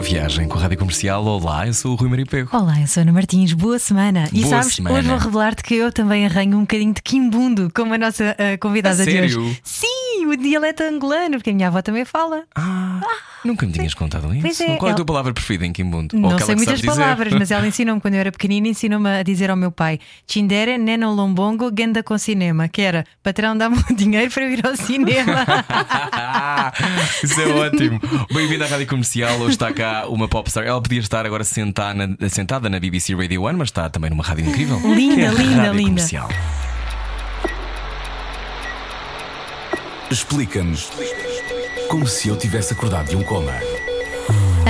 Boa viagem com a Rádio Comercial. Olá, eu sou o Rui Maria Pego. Olá, eu sou Ana Martins, boa semana. E Boa sabes, semana. hoje vou revelar-te que eu também arranho um bocadinho de quimbundo, como a nossa eh, convidada A de sério? hoje. Sim, o dialeto angolano, porque a minha avó também fala. Ah, nunca me tinhas contado isso. Pois é, Qual é a tua ela- palavra preferida em Kimbundo? Ou Não sei muitas sabes dizer? palavras, mas ela ensinou-me quando eu era pequenina, ensinou-me a dizer ao meu pai: Chindere, neno lombongo, ganda com cinema, que era patrão, dá-me o dinheiro para eu ir ao cinema. Isso é ótimo. Bem-vindo à Rádio Comercial. Hoje está cá uma popstar. Ela podia estar agora sentada na, sentada na BBC Radio One, mas está também numa rádio incrível. Linda, é linda, Rádio linda. Comercial. Explica-nos como se eu tivesse acordado de um coma.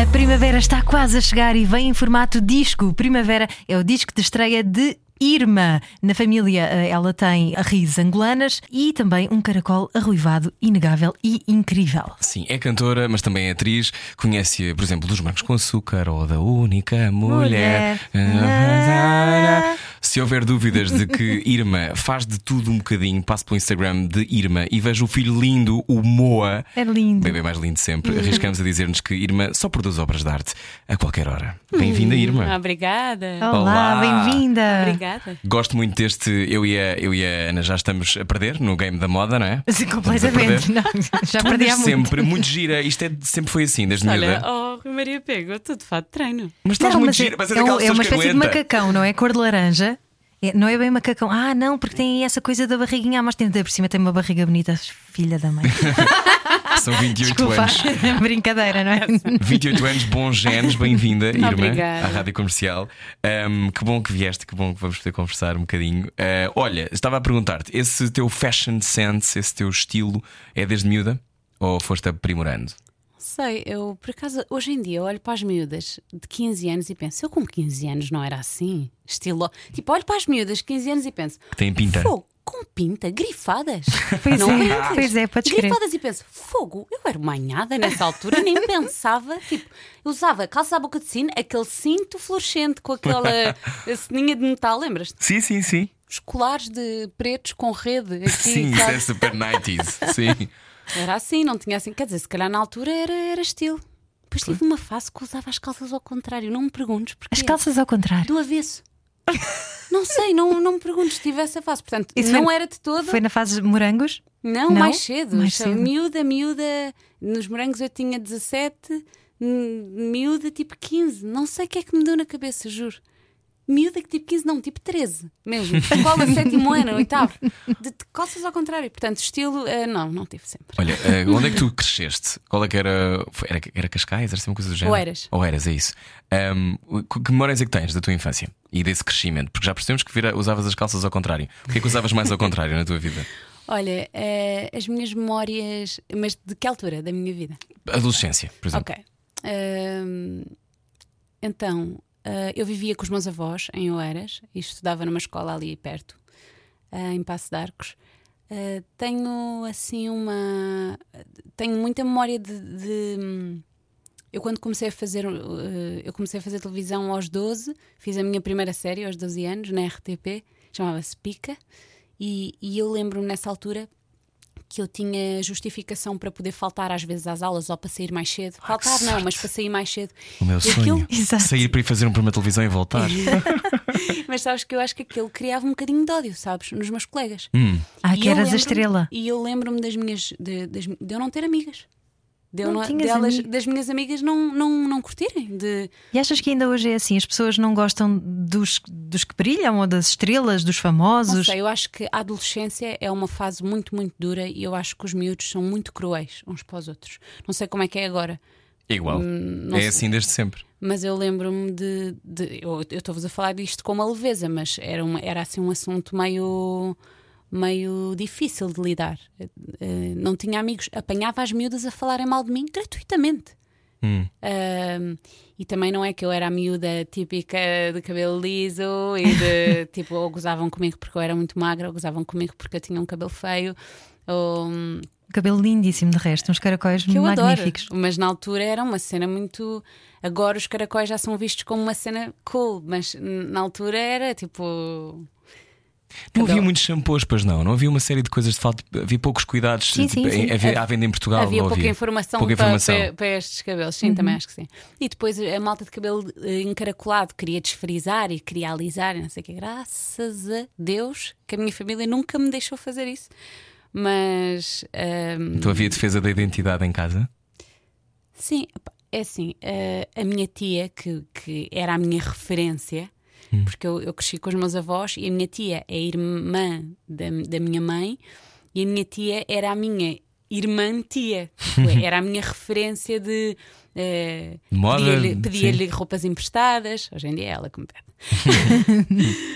A primavera está quase a chegar e vem em formato disco. Primavera é o disco de estreia de Irma. Na família, eh, ela tem raízes angolanas e também um caracol arruivado, inegável e incrível. Sim, é cantora, mas também é atriz. Conhece, por exemplo, dos Brancos com Açúcar ou da Única Mulher. Mulher. Se houver dúvidas de que Irma faz de tudo um bocadinho, passe pelo Instagram de Irma e veja o filho lindo, o Moa. É lindo. Bem mais lindo sempre. Arriscamos a dizer-nos que Irma só produz obras de arte a qualquer hora. Bem-vinda, Ah, Irma. obrigada. Olá, Olá. bem-vinda. Obrigada. Gosto muito deste. Eu e, a, eu e a Ana já estamos a perder no game da moda, não é? Sim, completamente. Não, já perdi há muito. sempre, muito gira. Isto é, sempre foi assim, desde Olha, oh, Rui Maria Pego, eu estou de fato de treino. Mas estás Não, muito mas é, gira. Mas é aquelas é uma espécie de macacão, não é? Cor de laranja. É- não é bem macacão. Ah, não, porque tem essa coisa da barriguinha. Ah, mas tem por cima tem uma barriga bonita, filha da mãe. São 28 Desculpa, anos. brincadeira, não é? 28 anos, bons genes, bem-vinda, Irma, Obrigada. à Rádio Comercial. Ahm, que bom que vieste, que bom que vamos poder conversar um bocadinho. Ah, olha, estava a perguntar-te: esse teu fashion sense, esse teu estilo, é desde miúda? Ou foste aprimorando? Sei, eu por acaso hoje em dia eu olho para as miúdas de 15 anos e penso, eu com 15 anos não era assim. Estilo. Tipo, olho para as miúdas de 15 anos e penso, Que têm pinta? fogo, com pinta, grifadas. Pois não é, brinques. pois é, podes crer. Grifadas e penso, fogo, eu era uma anhada nessa altura, nem pensava. Tipo, eu usava calça à boca de sino, aquele cinto fluorescente com aquela ceninha de metal, lembras-te? Sim, sim, sim. Os colares de pretos com rede aqui. Sim, isso é super 90s. Sim. Era assim, não tinha assim. Quer dizer, se calhar na altura era, era estilo. Depois tive uma fase que usava as calças ao contrário. Não me perguntes porque. As calças ao contrário. Do avesso. não sei, não, não me perguntes. Tive essa fase. Portanto, Isso não foi- era de todo. Foi na fase de morangos? Não, Não? mais cedo. Mais cedo. Miúda, miúda. Nos morangos eu tinha 17, hum, miúda tipo 15. Não sei o que é que me deu na cabeça, juro. Miúda que tipo 15, não, tipo 13 mesmo. Escola sétimo ano, oitavo. De, de calças ao contrário. Portanto, estilo, eh, não, não tive sempre. Olha, ah, onde é que tu cresceste? Qual é que era. Era, era Cascais? Era assim uma coisa do género? Oeiras. Ou eras, é isso. Ahm, que memórias é que tens da tua infância e desse crescimento? Porque já percebemos que vira- usavas as calças ao contrário. O que é que usavas mais ao contrário na tua vida? Olha, eh, as minhas memórias. Mas de que altura da minha vida? Adolescência, por exemplo. Ok. Então, ah, eu vivia com os meus avós em Oeiras e estudava numa escola ali perto, ah, em Passo de Arcos. Ah, tenho assim uma. Tenho muita memória de. de- eu quando comecei a fazer. eu comecei a fazer televisão aos 12, fiz a minha primeira série aos 12 anos, na RTP, chamava-se Pica, e, e eu lembro-me nessa altura que eu tinha justificação para poder faltar às vezes às aulas ou para sair mais cedo. Faltar não, mas para sair mais cedo. O meu E sonho. aquilo- Exato. Sair para ir fazer um programa de televisão e voltar. Mas sabes que eu acho que aquilo criava um bocadinho de ódio, sabes? Nos meus colegas. Hum, Ah, E que eras a estrela. E eu lembro-me das minhas. De, das- de eu não ter amigas. De Não não- delas, amigas? das minhas amigas não, não, não curtirem. De, E achas que ainda hoje é assim? As pessoas não gostam dos, dos que brilham ou das estrelas, dos famosos? não sei, eu acho que a adolescência é uma fase muito, muito dura e eu acho que os miúdos são muito cruéis uns para os outros. Não sei como é que é agora. é igual. Hum, não é sei. assim desde sempre. Mas eu lembro-me de. de- eu eu estou-vos a falar disto com uma leveza, mas era, uma, era assim um assunto meio. Meio difícil de lidar. Eh, não tinha amigos. Apanhava as miúdas a falarem mal de mim gratuitamente. Hum. Um, e também não é que eu era a miúda típica de cabelo liso e de tipo, ou gozavam comigo porque eu era muito magra, ou gozavam comigo porque eu tinha um cabelo feio, ou hum, Cabelo lindíssimo, de resto, uns caracóis que eu magníficos. adoro. Mas na altura era uma cena muito. Agora os caracóis já são vistos como uma cena cool, mas na altura era tipo. Não havia muitos shampoos, pois não. Não havia uma série de coisas de falta. Havia poucos cuidados Sim, sim, sim. havia- à venda em Portugal. Havia pouca havia. informação, Pouca para, informação. Para, para estes cabelos, sim, também acho que sim. E depois a malta de cabelo encaracolado queria desfrizar e queria alisar, e não sei o que. Graças a Deus que a minha família nunca me deixou fazer isso. Mas ehm, Então havia defesa da identidade em casa? sim, é assim, eh, a minha tia, que, que era a minha referência, porque eu, eu cresci com os meus avós e a minha tia é irmã da, da minha mãe e a minha tia era a minha irmã tia, era a minha referência de. moda, pedia-lhe pedia-lhe roupas emprestadas, hoje em dia é ela que me pede,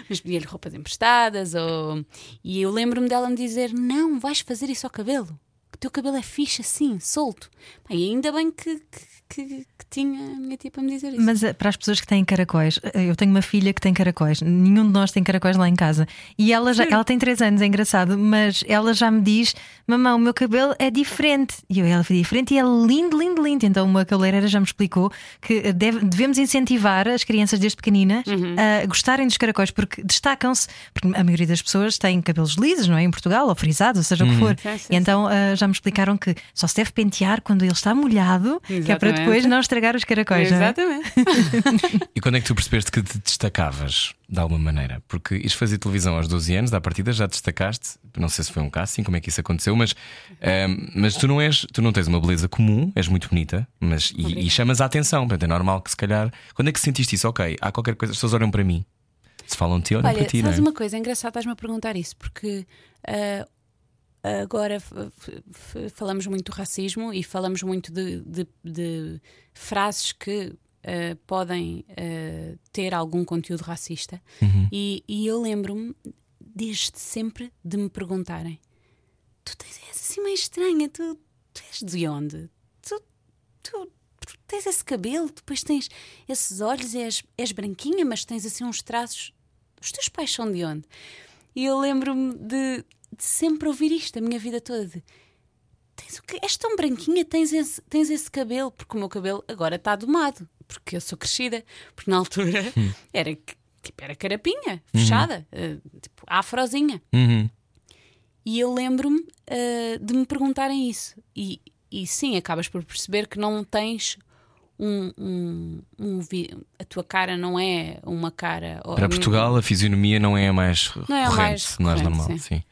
mas pedia-lhe roupas emprestadas. Ou... E eu lembro-me dela me dizer: Não, vais fazer isso ao cabelo, teu cabelo é fixe assim, solto. Pá, e ainda bem que, que, que- que tinha a minha tia para me dizer isso. Mas eh, para as pessoas que têm caracóis, eh, eu tenho uma filha que tem caracóis, nenhum de nós tem caracóis lá em casa. E ela já ela tem 3 anos, é engraçado, mas ela já me diz: Mamãe, o meu cabelo é diferente. E eu, ela foi diferente e é lindo, lindo, lindo. Então uma cabeleireira já me explicou que eh, deve- devemos incentivar as crianças desde pequeninas Uhum. a gostarem dos caracóis, porque destacam-se, porque a maioria das pessoas tem cabelos lisos, não é? Em Portugal, ou frisados, ou seja o que for. Sim, sim, e então já me explicaram que só se deve pentear quando ele está molhado, que é para Exatamente. depois não estragar os caracóis. não é? Exatamente. E quando é que tu percebeste que te destacavas de alguma maneira? Porque isto fazia televisão aos 12 anos, da partida já te destacaste. Não sei se foi um casting, como é que isso aconteceu, mas, ehm, mas tu não és, tu não tens uma beleza comum, és muito bonita, mas e, e chamas a atenção. Portanto, é normal que se calhar. Quando é que sentiste isso? Ok, há qualquer coisa, as pessoas olham para mim. Se falam de ti, olham Olha, para ti, não sabes é? uma coisa? É engraçado estás-me a perguntar isso, porque ah, agora falamos muito do racismo e falamos muito de, de- de frases que ah, podem ah, ter algum conteúdo racista. Uhum. E, e eu lembro-me desde sempre de me perguntarem: Tu tens és assim meio estranha, tu, tu és de onde? Tu, tu, tu tens esse cabelo, depois tens esses olhos, és, és branquinha, mas tens assim uns traços. Os teus pais são de onde? E eu lembro-me de, de sempre ouvir isto a minha vida toda. De, tens o quê? És tão branquinha, tens esse, tens esse cabelo, porque o meu cabelo agora está domado, porque eu sou crescida, porque na altura era, tipo, era carapinha, fechada, eh, tipo afrozinha. Uhum. E eu lembro-me eh, de me perguntarem isso. E, e sim, acabas por perceber que não tens um. um- um a tua cara não é uma cara. Para Portugal, a fisionomia não é a mais Não é a corrente, mais não é corrente, normal. sim. Sim.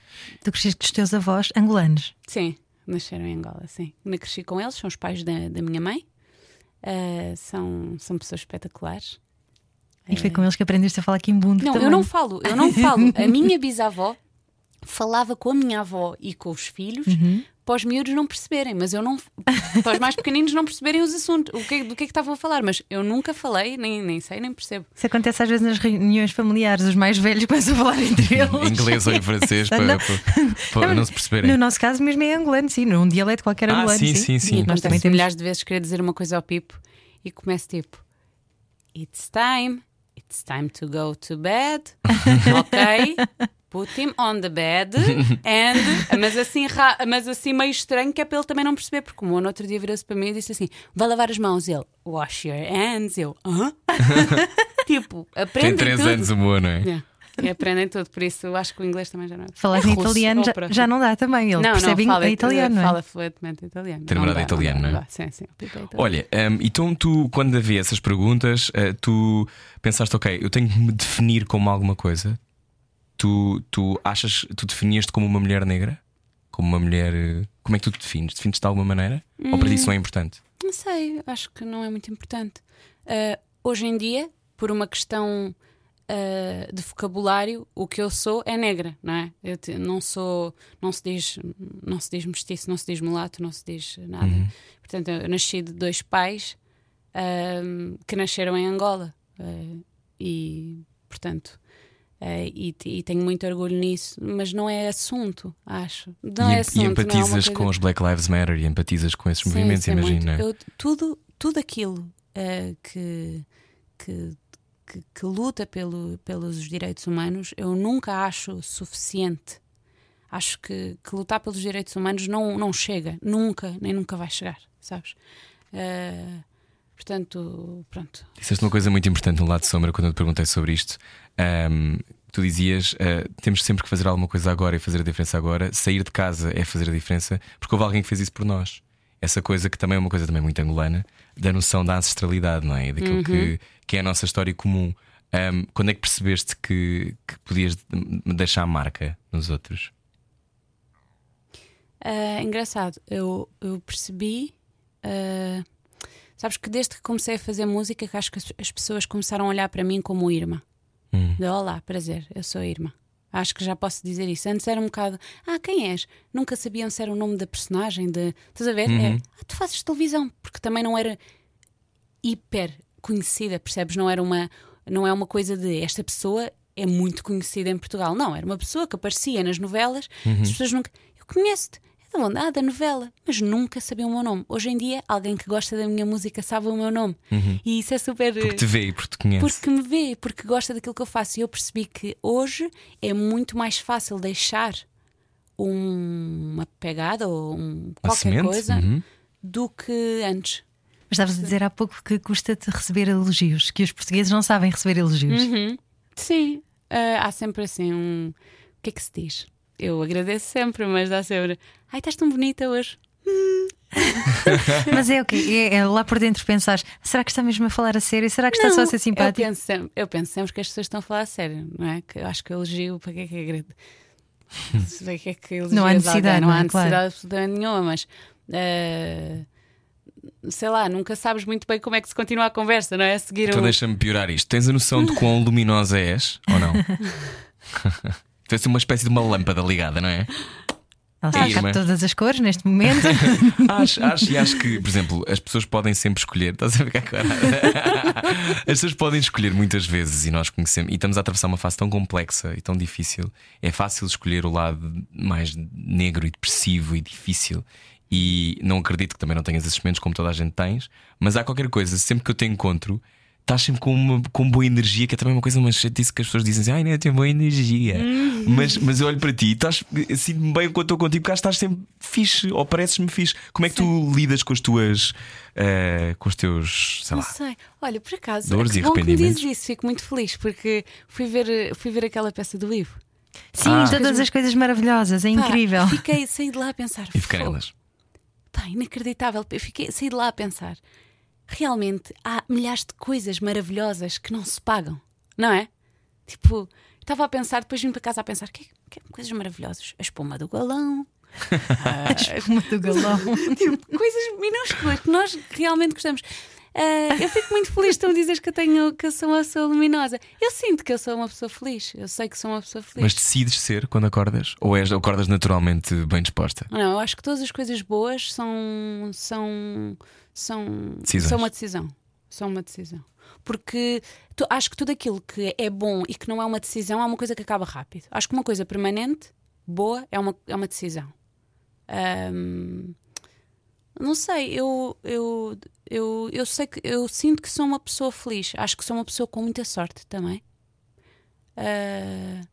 Tu cresceste com os teus avós angolanos. Sim, nasceram em Angola, sim. Me cresci com eles, são os pais da, da minha mãe. Eh, são, são pessoas espetaculares. E foi com eles que aprendeste a falar quimbundo Não, também. eu não falo, eu não falo. A minha bisavó falava com a minha avó e com os filhos Uhum. Para os miúdos não perceberem, mas eu não. para os mais pequeninos não perceberem os assuntos, o que, do que é que estavam a falar, mas eu nunca falei, nem, nem sei, nem percebo. Isso acontece às vezes nas reuniões familiares, os mais velhos começam a falar entre eles. Inglês ou em francês para, Não. para- para não se perceberem. No nosso caso mesmo é angolano, sim, num dialeto qualquer Ah, angolano. sim, sim, sim. E nós também temos. milhares de vezes querer dizer uma coisa ao Pipo e começo tipo: It's time, it's time to go to bed, ok? Put him on the bed and. Mas assim, ra- mas assim meio estranho que é para ele também não perceber, porque o Mono outro dia virou-se para mim e disse assim: vai lavar as mãos. Ele, wash your hands. Eu, hã? tipo, aprende. Tem 3 anos o Moa, não é? Yeah. E aprendem tudo, por isso eu acho que o inglês também já não é. Falar é em italiano já, já não dá também. Ele não, percebe não, fala, italiano, não é? fala fluentemente italiano. Não namorado italiano, não é? dá. Sim, sim, é italiano. Olha, hum, então tu, quando havia essas perguntas, eh, tu pensaste, ok, eu tenho que me definir como alguma coisa. Tu, tu achas, tu definias-te como uma mulher negra? Como uma mulher. eh, Como é que tu te defines? Defines-te de alguma maneira? Ou para ti isso não é importante? Não sei, acho que não é muito importante. Ah, hoje em dia, por uma questão ah, de vocabulário, o que eu sou é negra, não é? Eu te- não sou, não se diz, não se diz mestiço, não se diz mulato, não se diz nada. Portanto, eu nasci de dois pais ah, que nasceram em Angola e, portanto, Uh, e, e, tenho muito orgulho nisso, mas não é assunto, acho. Não e, é assunto, e empatizas não é coisa... com os Black Lives Matter e empatizas com esses movimentos, sim, imagina. Tudo, tudo aquilo uh, que, que, que, que, luta pelo, pelos direitos humanos, eu nunca acho suficiente. Acho que, que lutar pelos direitos humanos não, não chega, nunca, nem nunca vai chegar, sabes? Uh, portanto, pronto. Disseste uma coisa muito importante no lado de sombra quando eu te perguntei sobre isto. Um, tu dizias uh, temos sempre que fazer alguma coisa agora e fazer a diferença agora. Sair de casa é fazer a diferença, porque houve alguém que fez isso por nós. Essa coisa que também é uma coisa também muito angolana, da noção da ancestralidade, não é? Daquilo uhum. que, que é a nossa história comum. Um, quando é que percebeste que, que podias deixar a marca nos outros? Uh, engraçado, eu, eu percebi. Uh, sabes que desde que comecei a fazer música, que acho que as, as pessoas começaram a olhar para mim como irmã. Hum. De olá, prazer, eu sou a irmã. Acho que já posso dizer isso. Antes era um bocado, ah, quem és? Nunca sabiam se era o nome da personagem. De... Estás a ver? É, uhum. É, ah, tu fazes televisão. Porque também não era hiper conhecida, percebes? Não era uma, não é uma coisa de esta pessoa é muito conhecida em Portugal. Não, era uma pessoa que aparecia nas novelas, uhum. as pessoas nunca. Eu conheço-te. Ah, da novela, mas nunca sabia o meu nome. Hoje em dia, alguém que gosta da minha música sabe o meu nome. Uhum. E isso é super. Porque te vê e porque te conhece. Porque me vê, porque gosta daquilo que eu faço. E eu percebi que hoje é muito mais fácil deixar uma pegada ou um, qualquer coisa uhum. do que antes. Mas estavas a dizer há pouco que custa-te receber elogios, que os portugueses não sabem receber elogios. Uhum. Sim, uh, há sempre assim um. O que é que se diz? Eu agradeço sempre, mas dá sempre. Ai, estás tão bonita hoje. mas é o okay, é, é, lá por dentro pensar: será que está mesmo a falar a sério? Será que está não, só a ser simpático? Eu penso, sempre, eu penso sempre que as pessoas estão a falar a sério, não é? Que eu acho que elogio para que é que é que é que não há necessidade, não, não, há é? necessidade claro. absolutamente nenhuma, mas uh, sei lá, nunca sabes muito bem como é que se continua a conversa, não é? A seguir então um... deixa-me piorar isto. Tens a noção de quão luminosa és ou não? Tens uma espécie de uma lâmpada ligada, não é? Ela está é todas as cores neste momento. acho, acho, e acho que, por exemplo, as pessoas podem sempre escolher. Estás a ficar agora? As pessoas podem escolher muitas vezes e nós conhecemos. E estamos a atravessar uma fase tão complexa e tão difícil. É fácil escolher o lado mais negro e depressivo e difícil. E não acredito que também não tenhas esses momentos como toda a gente tens. Mas há qualquer coisa, sempre que eu te encontro, estás sempre com, uma, com boa energia, que é também uma coisa uma chatice que as pessoas dizem assim, ai, não, tem boa energia. Uhum. Mas, mas eu olho para ti e sinto-me bem quando estou contigo, porque estás sempre fixe, ou pareces-me fixe. Como é que Sim. tu lidas com as tuas, uh, com os teus, sei não lá. sei. Olha, por acaso, dores é e arrependimentos. dizes isso, fico muito feliz, porque fui ver, fui ver aquela peça do livro. Sim, ah. todas as coisas maravilhosas, é Pá, incrível. Fiquei, saí de lá a pensar. E fiquei elas. Pá, inacreditável. Eu fiquei, saí de lá a pensar realmente há milhares de coisas maravilhosas que não se pagam, não é? Tipo, estava a pensar, depois vim para casa a pensar: que, que coisas maravilhosas. A espuma do galão. a espuma do galão. tipo, coisas minúsculas que nós realmente gostamos. Uh, eu fico muito feliz tu me dizes que eu tenho que eu sou uma pessoa luminosa. Eu sinto que eu sou uma pessoa feliz. Eu sei que sou uma pessoa feliz. Mas decides ser quando acordas? Ou és, acordas naturalmente bem disposta? Não, eu acho que todas as coisas boas são são são, são uma decisão. São uma decisão. Porque tu, acho que tudo aquilo que é bom e que não é uma decisão é uma coisa que acaba rápido. Acho que uma coisa permanente, boa, é uma, é uma decisão. Um, não sei, eu, eu, eu, eu sei que eu sinto que sou uma pessoa feliz. Acho que sou uma pessoa com muita sorte também. Uh,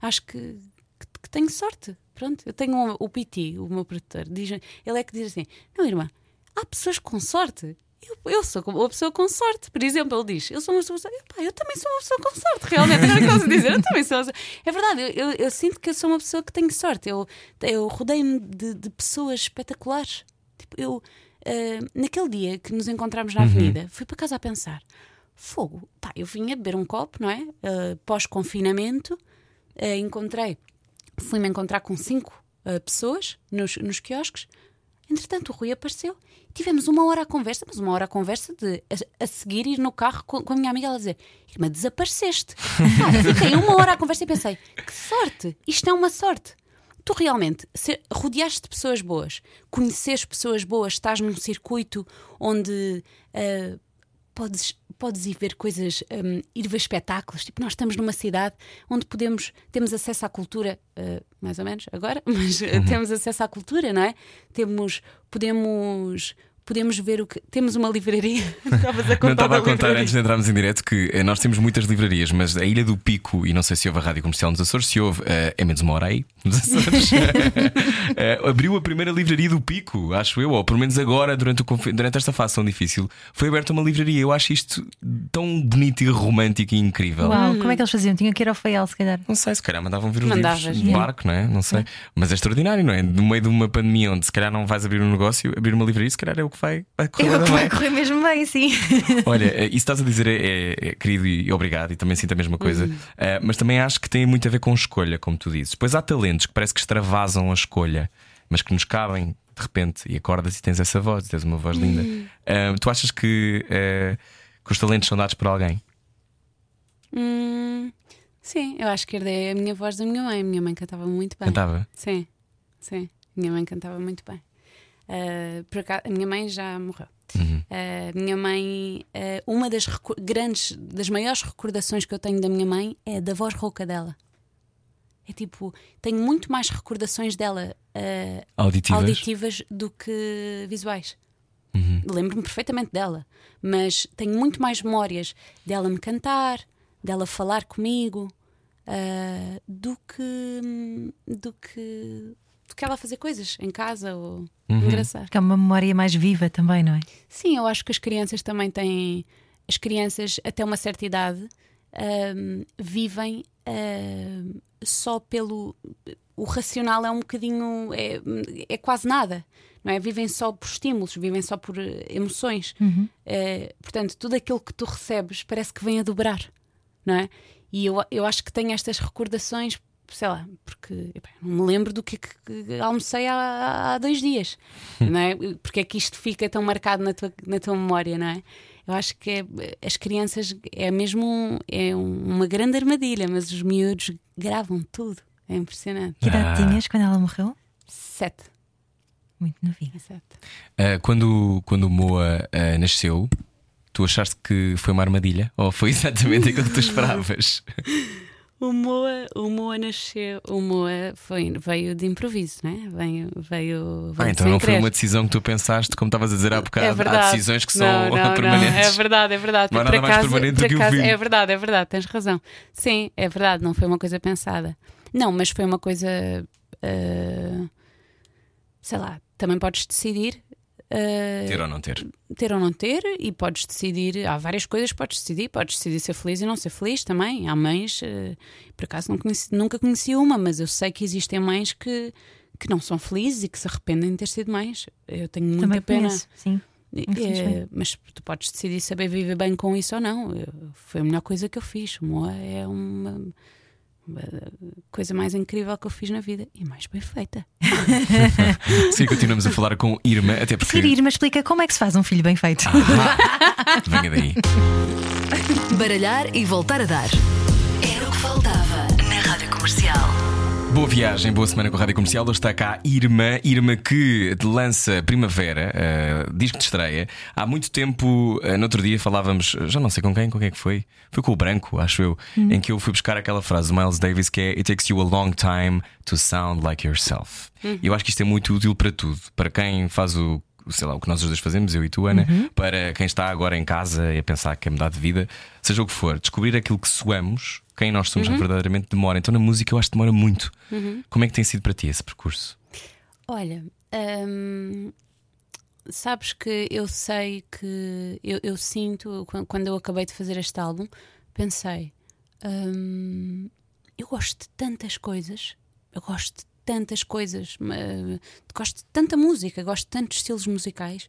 acho que, que, que, tenho sorte. Pronto, eu tenho um, o PT, o meu produtor, diz, ele é que diz assim: Não, irmã, há pessoas com sorte. Eu, eu sou uma pessoa com sorte. Por exemplo, ele diz: Eu sou uma pessoa. Epá, eu também sou uma pessoa com sorte, realmente. Agora que estás a dizer, eu também sou. É verdade, eu, eu, eu, sinto que eu sou uma pessoa que tem sorte. Eu, eu rodei-me de, de, pessoas espetaculares. Tipo, eu, uh, naquele dia que nos encontramos na uhum. avenida, uhum. fui para casa a pensar: Fogo, pá, eu vinha beber um copo, não é? Uh, Pós-confinamento, uh, encontrei, fui-me encontrar com cinco pessoas nos, nos quiosques. Entretanto, o Rui apareceu. Tivemos uma hora a conversa, mas uma hora a conversa de a, a seguir ir no carro com, com, a minha amiga ela dizer: Irmã, desapareceste. ah, fiquei uma hora a conversa e pensei: que sorte! Isto é uma sorte. Tu realmente se, rodeaste de pessoas boas, conheces pessoas boas, estás num circuito onde uh, podes, podes ir ver coisas, hum, ir ver espetáculos. Tipo, nós estamos numa cidade onde podemos, temos acesso à cultura, uh, mais ou menos agora, mas uh, temos acesso à cultura, não é? Temos, podemos podemos ver o que. Temos uma livraria. Estavas a contar. Não estava a contar livraria. antes de entrarmos em direto que eh, nós temos muitas livrarias, mas a Ilha do Pico, e não sei se houve a rádio comercial nos Açores, se houve, uh, é menos uma hora aí, nos Açores, uh, abriu a primeira livraria do Pico, acho eu, ou pelo menos agora, durante, o, durante esta fase tão difícil, foi aberta uma livraria. Eu acho isto tão bonito e romântico e incrível. Uau, como é que eles faziam? Tinha que ir ao Feial, se calhar. Não sei, se calhar mandavam vir os Mandavas, livros de barco, não é? Não sei. Mas é extraordinário, não é? No meio de uma pandemia onde se calhar não vais abrir um negócio, abrir uma livraria, se calhar é o que vai, vai correr correr Vai correr mesmo bem, sim. Olha, eh, isso estás a dizer é, é, é querido e obrigado, e também sinto a mesma coisa. Uhum. Uh, mas também acho que tem muito a ver com escolha, como tu dizes. Pois há talentos que parece que extravasam a escolha, mas que nos cabem de repente e acordas e tens essa voz, tens uma voz linda. Uh, tu achas que, uh, que os talentos são dados por alguém? Hum, sim, eu acho que herdei a minha voz da minha mãe. A minha mãe cantava muito bem. Cantava? Sim, sim. Minha mãe cantava muito bem. Uh, por acaso, a minha mãe já morreu. Uhum. Uh, minha mãe, uh, uma das grandes, das maiores recordações que eu tenho da minha mãe é da voz rouca dela. É tipo, tenho muito mais recordações dela auditivas. auditivas. do que visuais. Uhum. Lembro-me perfeitamente dela, mas tenho muito mais memórias dela me cantar, dela falar comigo, do que do que do que ela fazer coisas em casa ou uhum. engraçar. Que é uma memória mais viva também, não é? Sim, eu acho que as crianças também têm. As crianças, até uma certa idade, um, vivem um, só pelo. O racional é um bocadinho. É, é quase nada. Não é? Vivem só por estímulos, vivem só por eh, emoções. Uhum. Uh, portanto, tudo aquilo que tu recebes parece que vem a dobrar, não é? E eu, eu acho que tenho estas recordações sei lá, porque não me lembro do que, que almocei há, há, dois dias, não é? Porque é que isto fica tão marcado na tua, na tua memória, não é? Eu acho que é, as crianças é mesmo um, é uma grande armadilha, mas os miúdos gravam tudo. É impressionante. Que idade ah. tinhas quando ela morreu? Sete. Muito novinha. Sete. Uh, quando, quando o Moa uh, nasceu, tu achaste que foi uma armadilha? Ou foi exatamente aquilo que tu esperavas? O Moa, o Moa nasceu, o Moa foi, veio de improviso, né? Veio, veio, veio ah, então não foi uma decisão que tu pensaste, como estavas a dizer há bocado. É verdade. Há decisões que são não, não, permanentes. Não, é verdade, é verdade. Não há nada mais permanente do que o É verdade, é verdade, tens razão. Sim, é verdade, não foi uma coisa pensada. Não, mas foi uma coisa. Uh, sei lá, também podes decidir Uh, ter ou não ter. Ter ou não ter, e podes decidir. Há várias coisas que podes decidir. Podes decidir ser feliz e não ser feliz também. Há mães, uh, por acaso não conheci, nunca conheci uma, mas eu sei que existem mães que, que não são felizes e que se arrependem de ter sido mães. Eu tenho muita também pena. Conheço, sim. É, mas tu podes decidir saber viver bem com isso ou não. Eu, foi a melhor coisa que eu fiz. Moa é uma coisa mais incrível que eu fiz na vida e mais bem feita. Sim, continuamos a falar com Irma, até porque. Ser Irma explica como é que se faz um filho bem feito. Ah, venha daí. Baralhar e voltar a dar. Era o que faltava na rádio comercial. Boa viagem, boa semana com a Rádio Comercial. Hoje está cá Irma, Irma que lança Primavera, uh, disco de estreia. Há muito tempo, uh, no outro dia falávamos, já não sei com quem, com quem é que foi? Foi com o Branco, acho eu, hum. em que eu fui buscar aquela frase do Miles Davis que é It takes you a long time to sound like yourself. Hum. Eu acho que isto é muito útil para tudo. Para quem faz o sei lá, o que nós os dois fazemos, eu e tu, Ana, uhum. para quem está agora em casa e a pensar que quer mudar de vida, seja o que for, descobrir aquilo que soamos, quem nós somos uhum. verdadeiramente demora. Então na música eu acho que demora muito. Uhum. Como é que tem sido para ti esse percurso? Olha, hum, sabes que eu sei que eu, eu, sinto quando eu acabei de fazer este álbum, pensei, hum, eu gosto de tantas coisas, eu gosto de tantas coisas, gosto de tanta música, gosto de tantos estilos musicais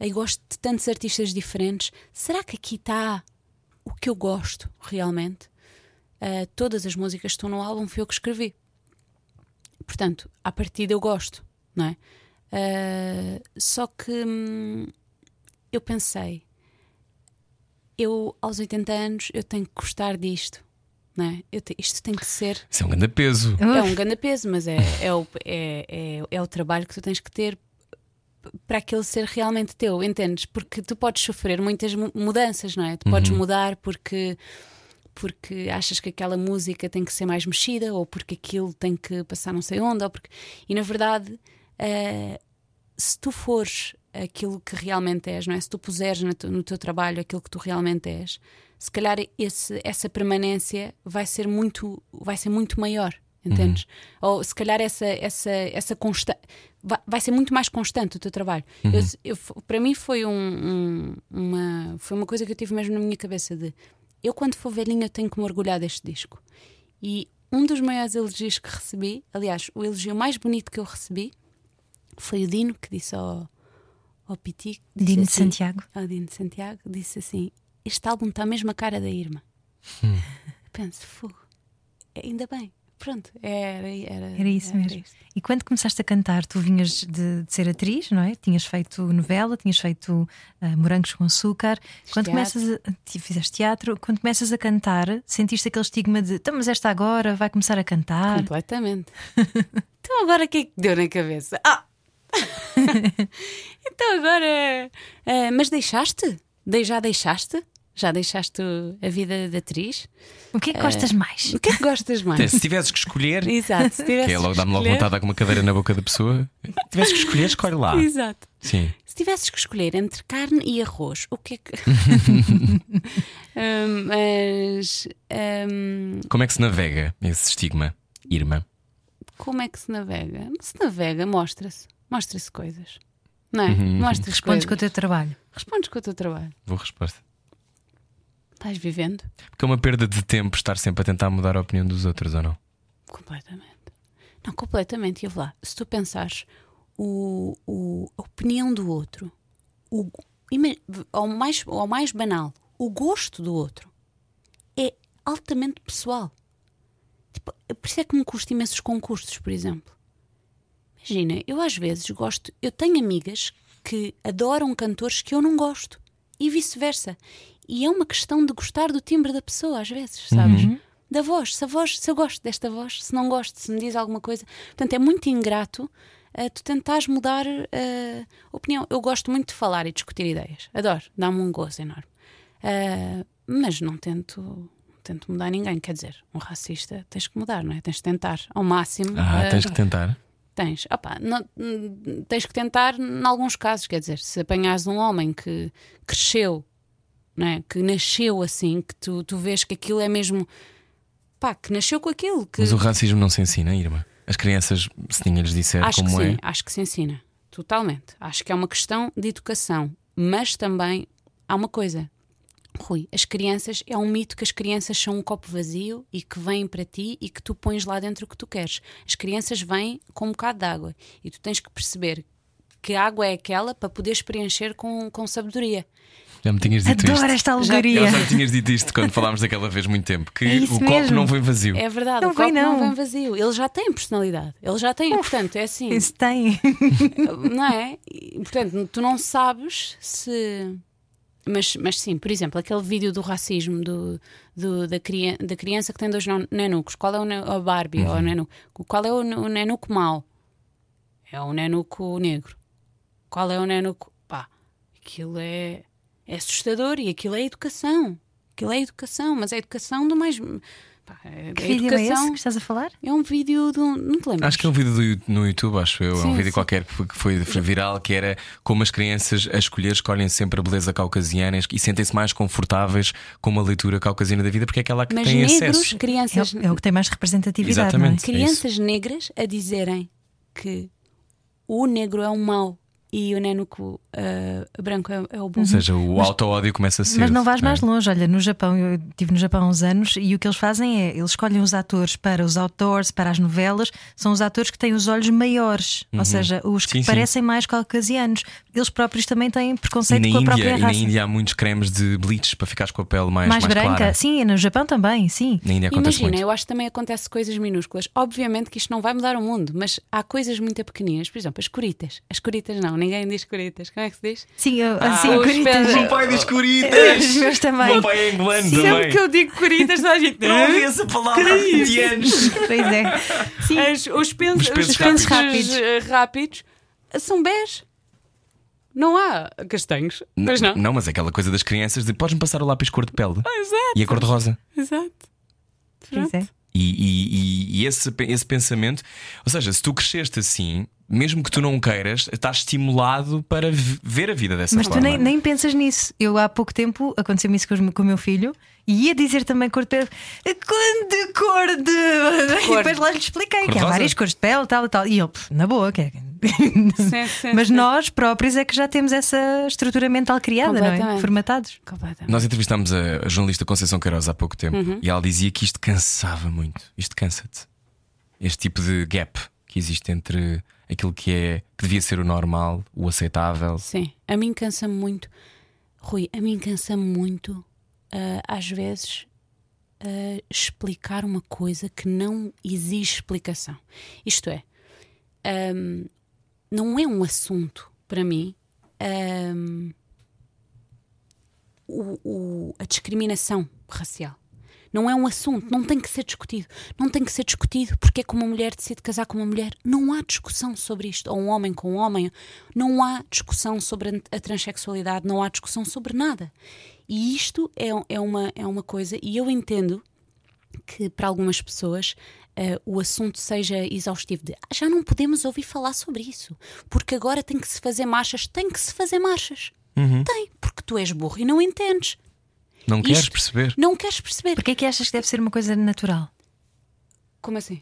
e gosto de tantos artistas diferentes. Será que aqui está o que eu gosto realmente? Uh, todas as músicas que estão no álbum fui eu que escrevi. Portanto, à partida eu gosto, não é? Uh, só que hum, eu pensei, eu aos 80 anos eu tenho que gostar disto. É? Te, isto tem que ser. Isso é um grande peso. É um grande peso, mas é, é, o, é, é, é, o trabalho que tu tens que ter para aquele ser realmente teu, entendes? Porque tu podes sofrer muitas mu- mudanças, não é? Tu podes mudar porque porque achas que aquela música tem que ser mais mexida ou porque aquilo tem que passar não sei onde ou porque... e na verdade eh, se tu fores aquilo que realmente és, não é? Se tu puseres no teu, no teu trabalho aquilo que tu realmente és, se calhar esse, essa permanência vai ser muito, vai ser muito maior, entendes? Ou se calhar essa, essa, essa constante vai, vai ser muito mais constante o teu trabalho. Eu- eu- para mim foi um- um- uma foi uma coisa que eu tive mesmo na minha cabeça de eu quando for velhinha eu tenho que me orgulhar deste disco. E um dos maiores elogios que recebi, aliás, o elogio mais bonito que eu recebi foi o Dino que disse ao, ao Piti. Dino de assim- Santiago. Ao Dino de Santiago, disse assim: Este álbum está mesmo a cara da Irma. Hum. Penso, fogo, ainda bem. Pronto, era, era, Era isso mesmo. isso. E quando começaste a cantar, tu vinhas de, de ser atriz, não é? Tinhas feito novela, tinhas feito ah, Morangos com Açúcar. quando teatro. começas a, fizeste teatro, quando começas a cantar, sentiste aquele estigma de então, mas esta agora vai começar a cantar. Completamente. então agora o que é que deu na cabeça? Ah! então agora. eh, mas deixaste? De- Já deixaste? Já deixaste a vida de atriz? O que é que gostas mais? O que é que gostas mais? Se tivesses que escolher, Exato, se que é logo dá-me logo vontade de dar com uma cadeira na boca da pessoa. Se tivesses que escolher, escolhe lá. Exato. Sim. Se tivesses que escolher entre carne e arroz, o que é que. Hum, mas. hum, Como é que se navega esse estigma, Irma? como é que se navega? Se navega, mostra-se. Mostra-se coisas. Não é? Uhum. Mostra-se Respondes com o teu trabalho. Respondes com o teu trabalho. Boa resposta. Estás vivendo? Porque é uma perda de tempo estar sempre a tentar mudar a opinião dos outros, ou não? Completamente. Não, completamente. E eu vou lá. Se tu pensares o, o- a opinião do outro, o, ao, mais, ao mais banal, o gosto do outro é altamente pessoal. Tipo, por isso é que me custa imensos concursos, por exemplo. Imagina, eu às vezes gosto, eu tenho amigas que adoram cantores que eu não gosto e vice-versa. E é uma questão de gostar do timbre da pessoa, às vezes, sabes? Da voz, se a voz, se eu gosto desta voz, se não gosto, se me diz alguma coisa. Portanto, é muito ingrato eh, tu tentares mudar a opinião. Eu gosto muito de falar e discutir ideias, adoro, dá-me um gozo enorme. Eh, mas não tento, tento mudar ninguém, quer dizer, um racista tens que mudar, não é? Tens de tentar ao máximo. Ah, tens que tentar. Tens. Opá, não- tens que tentar em alguns casos, quer dizer, se apanhares um homem que cresceu, é? que nasceu assim, que tu, tu vês que aquilo é mesmo pá, que nasceu com aquilo. Que... Mas o racismo não se ensina, Irma. As crianças, se ninguém lhes disser acho como que é. sim, acho que se ensina. Totalmente. Acho que é uma questão de educação. Mas também há uma coisa. Rui, as crianças, é um mito que as crianças são um copo vazio e que vêm para ti e que tu pões lá dentro o que tu queres. As crianças vêm com um bocado de água e tu tens que perceber que a água é aquela para poderes preencher com, com sabedoria. Já me tinhas dito Adoro isto. esta Eu alegoria. já me tinhas dito isto quando falámos daquela vez muito tempo. Que É o copo mesmo. não vem vazio. É verdade, Não o copo vem, não não. vem vazio. Ele já tem personalidade. Ele já tem, portanto, é assim. Isso tem. não é? E, portanto, tu não sabes se. Mas, mas sim, por exemplo, aquele vídeo do racismo do, do- da, crian- da criança que tem dois nanucos. Qual é o ne- a Barbie ou o nenuco? Qual é o, o nenuco mau? É o nenuco negro. Qual é o nenuco. Pá, aquilo é, é assustador e aquilo é educação. Aquilo é educação, mas é educação do mais. Pá, é, Que é vídeo é esse educação. que estás a falar? É um vídeo de um. Não te lembras? Acho que é um vídeo do no YouTube, acho eu. é Sim, um vídeo sim. qualquer que foi, que foi- viral, que era como as crianças a escolher escolhem sempre a beleza caucasiana e sentem-se mais confortáveis com uma leitura caucasiana da vida porque é aquela que Mas tem negros, acesso. crianças. É, o- é o que tem mais representatividade, Exatamente. não é? crianças negras a dizerem que o negro é o mau e o nenuco ah, branco é, é o bom. Ou seja, o auto-ódio começa a ser. Mas não vais mais longe. Olha, no Japão, eu estive no Japão há uns anos e o que eles fazem é eles escolhem os atores para os outdoors, para as novelas, são os atores que têm os olhos maiores, ou seja, os que Uhum. Sim, sim. parecem mais caucasianos. Eles próprios também têm preconceito na, com a Índia, própria e na raça. Índia há muitos cremes de bleach para ficares com a pele mais, mais, mais branca, clara. sim, e no Japão também, sim. Na Índia acontece Imagina, muito. eu acho que também acontece coisas minúsculas. Obviamente que isto não vai mudar o mundo, mas há coisas muito pequeninas. Por exemplo, as coritas. As coritas não, ninguém diz coritas. Como é que se diz? Sim, eu, Ah, assim, os coritas. O meu pai diz Os coritas! meus também. O meu pai é angolano Sempre também. que eu digo coritas, toda a gente. Eu não ouvi essa palavra há 20 anos. Pois é. Sim. As- os pensos, Os pensos os rápidos. rápidos. rápidos são bés. Não há castanhos. Mas não. Não, mas é aquela coisa das crianças de podes-me passar o lápis cor de pele Exato. e a cor de rosa. Exato. Pois é. E, e- e- e esse, esse pensamento, ou seja, se tu cresceste assim, mesmo que tu não queiras, estás estimulado para ver a vida dessa Mas tu forma. nem, nem pensas nisso. Eu há pouco tempo aconteceu-me isso com, os- com o meu filho e ia dizer também cor de pele. Cor de cor de. E Cor. depois lá lhe expliquei Cor que há várias cores de pele, tal e tal. E "Pff, na boa, que é. Sim, sim, Mas sim. nós próprios é que já temos essa estrutura mental criada, não é? Formatados. Nós entrevistámos a, a jornalista Conceição Queiroz há pouco tempo Uhum. e ela dizia que isto cansava muito. Isto cansa-te. Este tipo de gap que existe entre aquilo que é que devia ser o normal, o aceitável. Sim, a mim cansa-me muito. Rui, a mim cansa-me muito, ah, às vezes, ah, explicar uma coisa que não exige explicação. Isto é, ahm, não é um assunto para mim ahm, o- o- a discriminação racial. Não é um assunto, não tem que ser discutido. Não tem que ser discutido porque é que uma mulher decide casar com uma mulher. Não há discussão sobre isto. Ou um homem com um homem. Não há discussão sobre a- a transexualidade. Não há discussão sobre nada. E isto é, é, uma, é uma coisa, e eu entendo que para algumas pessoas eh, o assunto seja exaustivo de "Ah, já não podemos ouvir falar sobre isso, porque agora tem que se fazer marchas. Tem que se fazer marchas. Tem, porque tu és burro e não entendes. Não queres Isto- perceber? Não queres perceber. Porquê é que achas que deve ser uma coisa natural? Como assim?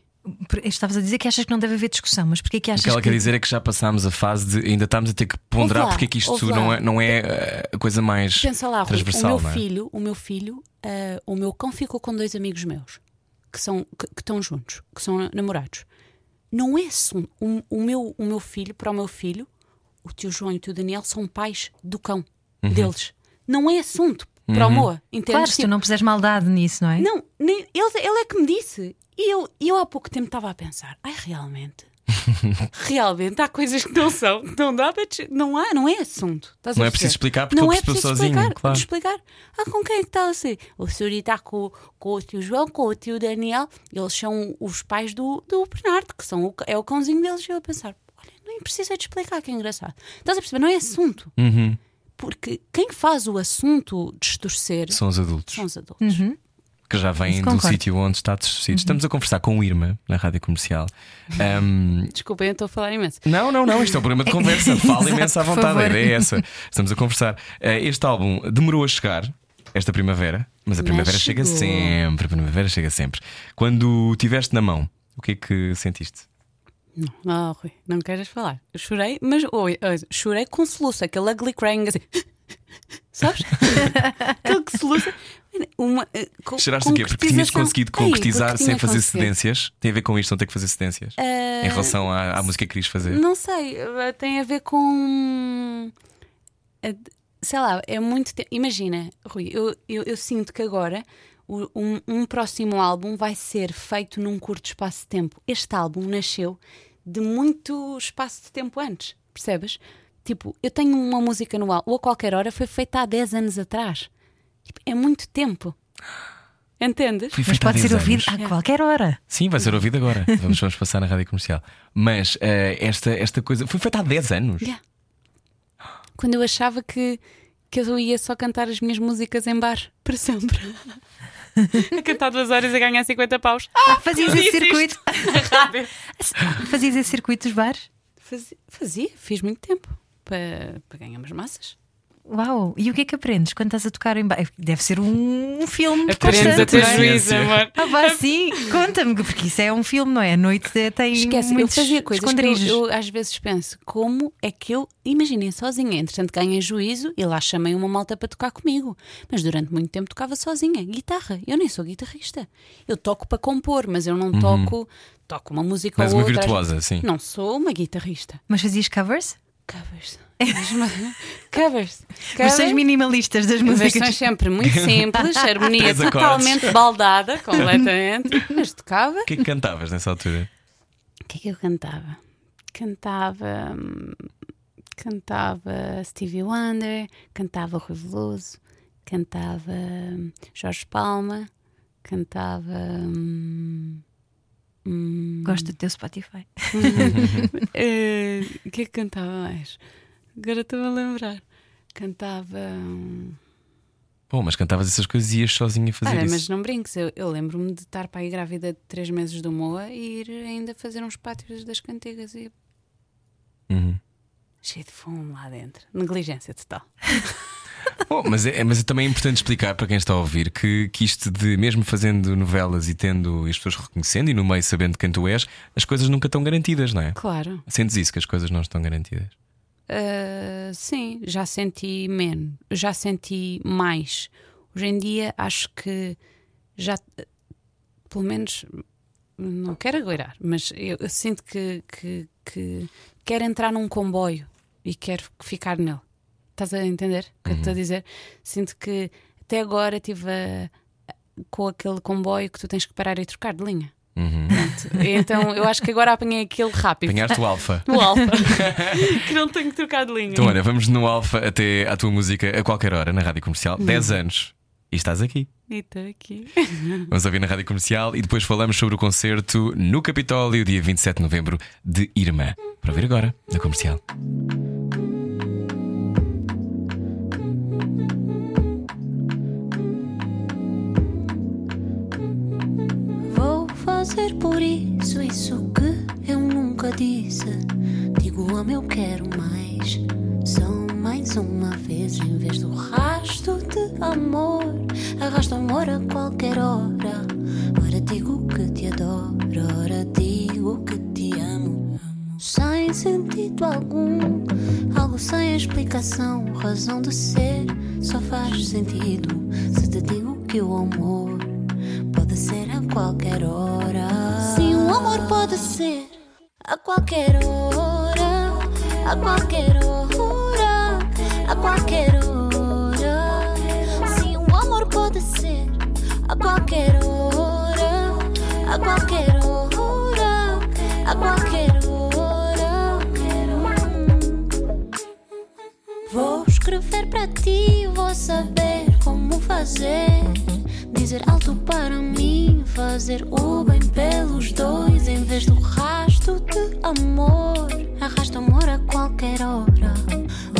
Por- Estavas a dizer que achas que não deve haver discussão, mas porquê é que O achas que ela que. quer dizer é que já passámos a fase de ainda estamos a ter que ponderar lá, porque é que isto não é, não é eh, a coisa mais Pensa lá, Rui, o transversal. meu é? filho, o meu filho, ah, o meu cão ficou com dois amigos meus que são que, que estão juntos, que são namorados. Não é assunto. O, meu, o meu filho, para o meu filho, o tio João e o tio Daniel são pais do cão Uhum. deles. Não é assunto para o Moa, entendes? Claro, se tu Tipo, não puseres maldade nisso, não é? Não, nem, ele, ele é que me disse. E eu, e eu há pouco tempo estava a pensar: ai, realmente? realmente há coisas que não são, não dá para. dis- Não há, não é assunto. Estás a Não é preciso explicar porque não é preciso sozinho, explicar, claro. explicar. Ah, com quem é que está assim? O senhor está com, com o tio João, com o tio Daniel, eles são os pais do, do Bernardo, que são o, é o cãozinho deles. E eu a pensar: olha, nem precisa de explicar, que é engraçado. Estás a perceber? Não é assunto. Uhum. Porque quem faz o assunto distorcer São os adultos são os adultos. Que já vêm do sítio onde está distorcido. Estamos a conversar com o Irma na rádio comercial. Ahm, Desculpem, eu estou a falar imenso. Não, não, não, isto é um programa de conversa. Fala imenso à vontade, a ideia é essa. Estamos a conversar. Eh, Este álbum demorou a chegar, esta primavera, mas a Mas primavera chega chegou. sempre. A primavera chega sempre. Quando tiveste na mão, o que é que sentiste? Não, não, Rui, não queres falar. Eu chorei, mas oi, oi, chorei com soluço, aquele ugly crying assim. Sabes? aquele que soluça. Uma, eh, co- Choraste o quê? Porque tinhas conseguido concretizar sem fazer cedências? Tem a ver com isto, não ter que fazer cedências? Eh, Em relação à, à música que querias fazer? Não sei, eh, tem a ver com. eh, Sei lá, é muito tempo. Imagina, Rui, eu, eu, eu sinto que agora um, um próximo álbum vai ser feito num curto espaço de tempo. Este álbum nasceu de muito espaço de tempo antes, percebes? Tipo, eu tenho uma música no álbum, ou a qualquer hora, foi feita há 10 anos atrás. Tipo, é muito tempo. Entendes? Mas pode ser 10 ouvido anos. a qualquer hora. Sim, vai ser ouvido agora. Vamos, vamos passar na rádio comercial. Mas eh, esta, esta coisa foi feita há 10 anos. Yeah. Quando eu achava que, que eu ia só cantar as minhas músicas em bar para sempre. a cantar duas horas a ganhar 50 paus. Ah, fazias esse circuito. Fazias esse circuito dos bares? Fazia, fazia, fiz muito tempo para, para ganhar umas massas. Uau! E o que é que aprendes quando estás a tocar em bar? Deve ser um, um filme. Aprendes a constante, ter não é? juízo, amor. Ah, pá, sim, conta-me, porque isso é um filme, não é? A noite tem Esquece, eu fazia coisas que eu, eu às vezes penso, como é que eu, imaginem, sozinha, entretanto ganhei juízo e lá chamei uma malta para tocar comigo. Mas durante muito tempo tocava sozinha, guitarra. Eu nem sou guitarrista. Eu toco para compor, mas eu não toco, toco uma música Mas ou uma outra. virtuosa, sim. Não sou uma guitarrista. Mas fazias covers? Covers. Covers. Versões Covers. minimalistas das músicas. Versões sempre muito simples, harmonia totalmente baldada, completamente. Mas tocava. O que é que cantavas nessa altura? O que é que eu cantava? Cantava. Cantava Stevie Wonder, cantava Rui Veloso, cantava hum, Jorge Palma, cantava. hum, hum, Gosto do teu Spotify. eh, O que é que cantava mais? Agora estou-me a lembrar. Cantava. hum, Bom, mas cantavas essas coisas e ias sozinha fazer Olha, isso. mas não brinques, eu, eu lembro-me de estar para aí grávida de três meses do Moa e ir ainda fazer uns pátios das cantigas e Uhum. cheio de fumo lá dentro. Negligência total. Bom, mas, é, mas é também importante explicar para quem está a ouvir que, que isto de mesmo fazendo novelas e tendo e as pessoas reconhecendo e no meio sabendo quem tu és, as coisas nunca estão garantidas, não é? Claro. Sentes isso, que as coisas não estão garantidas. Uh, sim, já senti menos, já senti mais. Hoje em dia acho que já, pelo menos, não quero agoirar, mas eu, eu sinto que, que, que quero entrar num comboio e quero ficar nele. Estás a entender o que eu estou a dizer? Sinto que até agora estive a- com aquele comboio que tu tens que parar e trocar de linha. Uhum. Pronto. Então eu acho que agora apanhei aquele rápido. Apanhaste o Alfa. No alfa. que não tenho que trocar de linha. Então, olha, vamos no Alfa até à tua música a qualquer hora na rádio comercial. 10 anos. E estás aqui. E estou aqui. Vamos ouvir na rádio comercial e depois falamos sobre o concerto no Capitólio, dia 27 de novembro, de Irmã. Para ouvir agora, na comercial. Fazer por isso, isso que eu nunca disse. Digo amo, eu quero mais. Só mais uma vez, em vez do rasto de amor. Arrasto amor a qualquer hora. Ora digo que te adoro, ora digo que te amo. Sem sentido algum, algo sem explicação, razão de ser. Só faz sentido se te digo que o amor a qualquer hora. Sim, o amor pode ser a qualquer hora, a qualquer hora, a qualquer hora. Sim, o amor pode ser a qualquer hora, a qualquer hora, a qualquer hora. Vou escrever para ti, vou saber como fazer. Dizer alto para mim, fazer o bem pelos dois, em vez do rasto de amor. Arrasto amor a qualquer hora.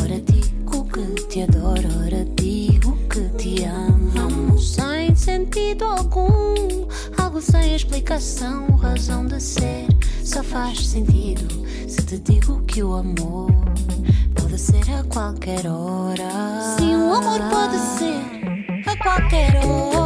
Ora digo que te adoro, ora digo que te amo. Sem sentido algum, algo sem explicação, razão de ser. Só faz sentido se te digo que o amor pode ser a qualquer hora. Sim, o amor pode ser a qualquer hora,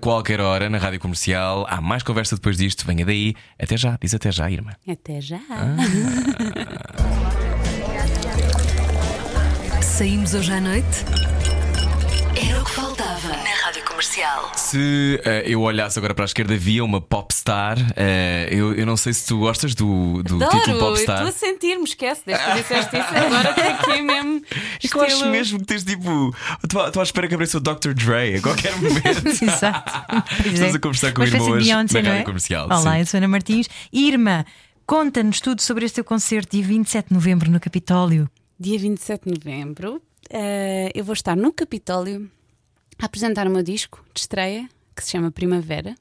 qualquer hora na rádio comercial. Há mais conversa depois disto, venha daí. Até já, diz até já, Irma. Até já. Saímos hoje à noite? Comercial. Se eh, eu olhasse agora para a esquerda, via uma popstar. eh, eu, eu não sei se tu gostas do, do título Adoro, eu popstar. estou a sentir-me, esquece, desde que disseste isso, agora estou aqui mesmo. E que eu acho mesmo que tens tipo. Estou à- espera que apareça o Dr. Dre a qualquer momento. Exato. É. Estamos a conversar com o irmão espécie de hoje Beyoncé, na é? comercial. Olá, sim. eu sou Ana Martins. Irma, conta-nos tudo sobre este teu concerto dia 27 de novembro no Capitólio. Dia 27 de novembro, eh, eu vou estar no Capitólio apresentar o meu disco de estreia, que se chama Primavera.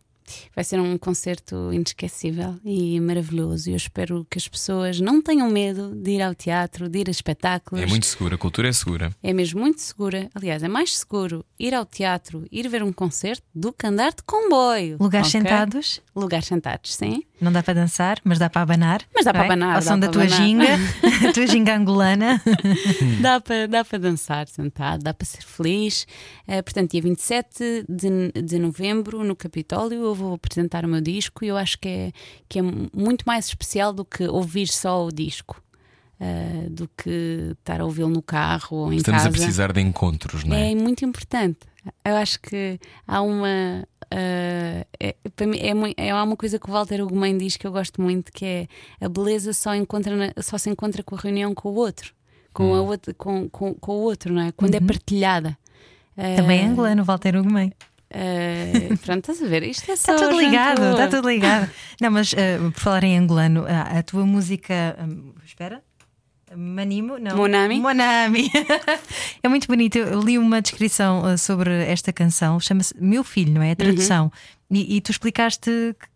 Vai ser um concerto inesquecível e maravilhoso. E eu espero que as pessoas não tenham medo de ir ao teatro, de ir a espetáculos. É muito segura, a cultura é segura. É mesmo muito segura. Aliás, é mais seguro ir ao teatro, ir ver um concerto, do que andar de comboio. Lugares ok? sentados, Lugares sentados, sim. não dá para dançar, mas dá para abanar. Mas dá não para é? abanar, Ao dá som da tua abanar. ginga, a tua ginga angolana. dá para dá para dançar sentado, dá para ser feliz. Eh, portanto, dia 27 de, de novembro, no Capitólio, vou apresentar o meu disco e eu acho que é, que é muito mais especial do que ouvir só o disco. eh, do que estar a ouvi-lo no carro ou em Estamos casa. a precisar de encontros, não é? É muito importante. Eu acho que há uma. ah, é, para mim, é, é- há uma coisa que o Walter Ugumem diz que eu gosto muito, que é a beleza só, encontra na- só se encontra com a reunião com o outro, com, a outra, com, com, com o outro, não é? Quando é partilhada. Ah, Também é angolano, Walter Ugumem. Ah, pronto, estás a ver? Isto é só. Está tudo ligado, está tudo ligado. Não, mas eh, por falar em angolano, a, a tua música. hum, espera. Manimo? Não. Monami? Monami. é muito bonito. Eu li uma descrição eh, sobre esta canção, chama-se Meu Filho, não é? A tradução. E, e tu explicaste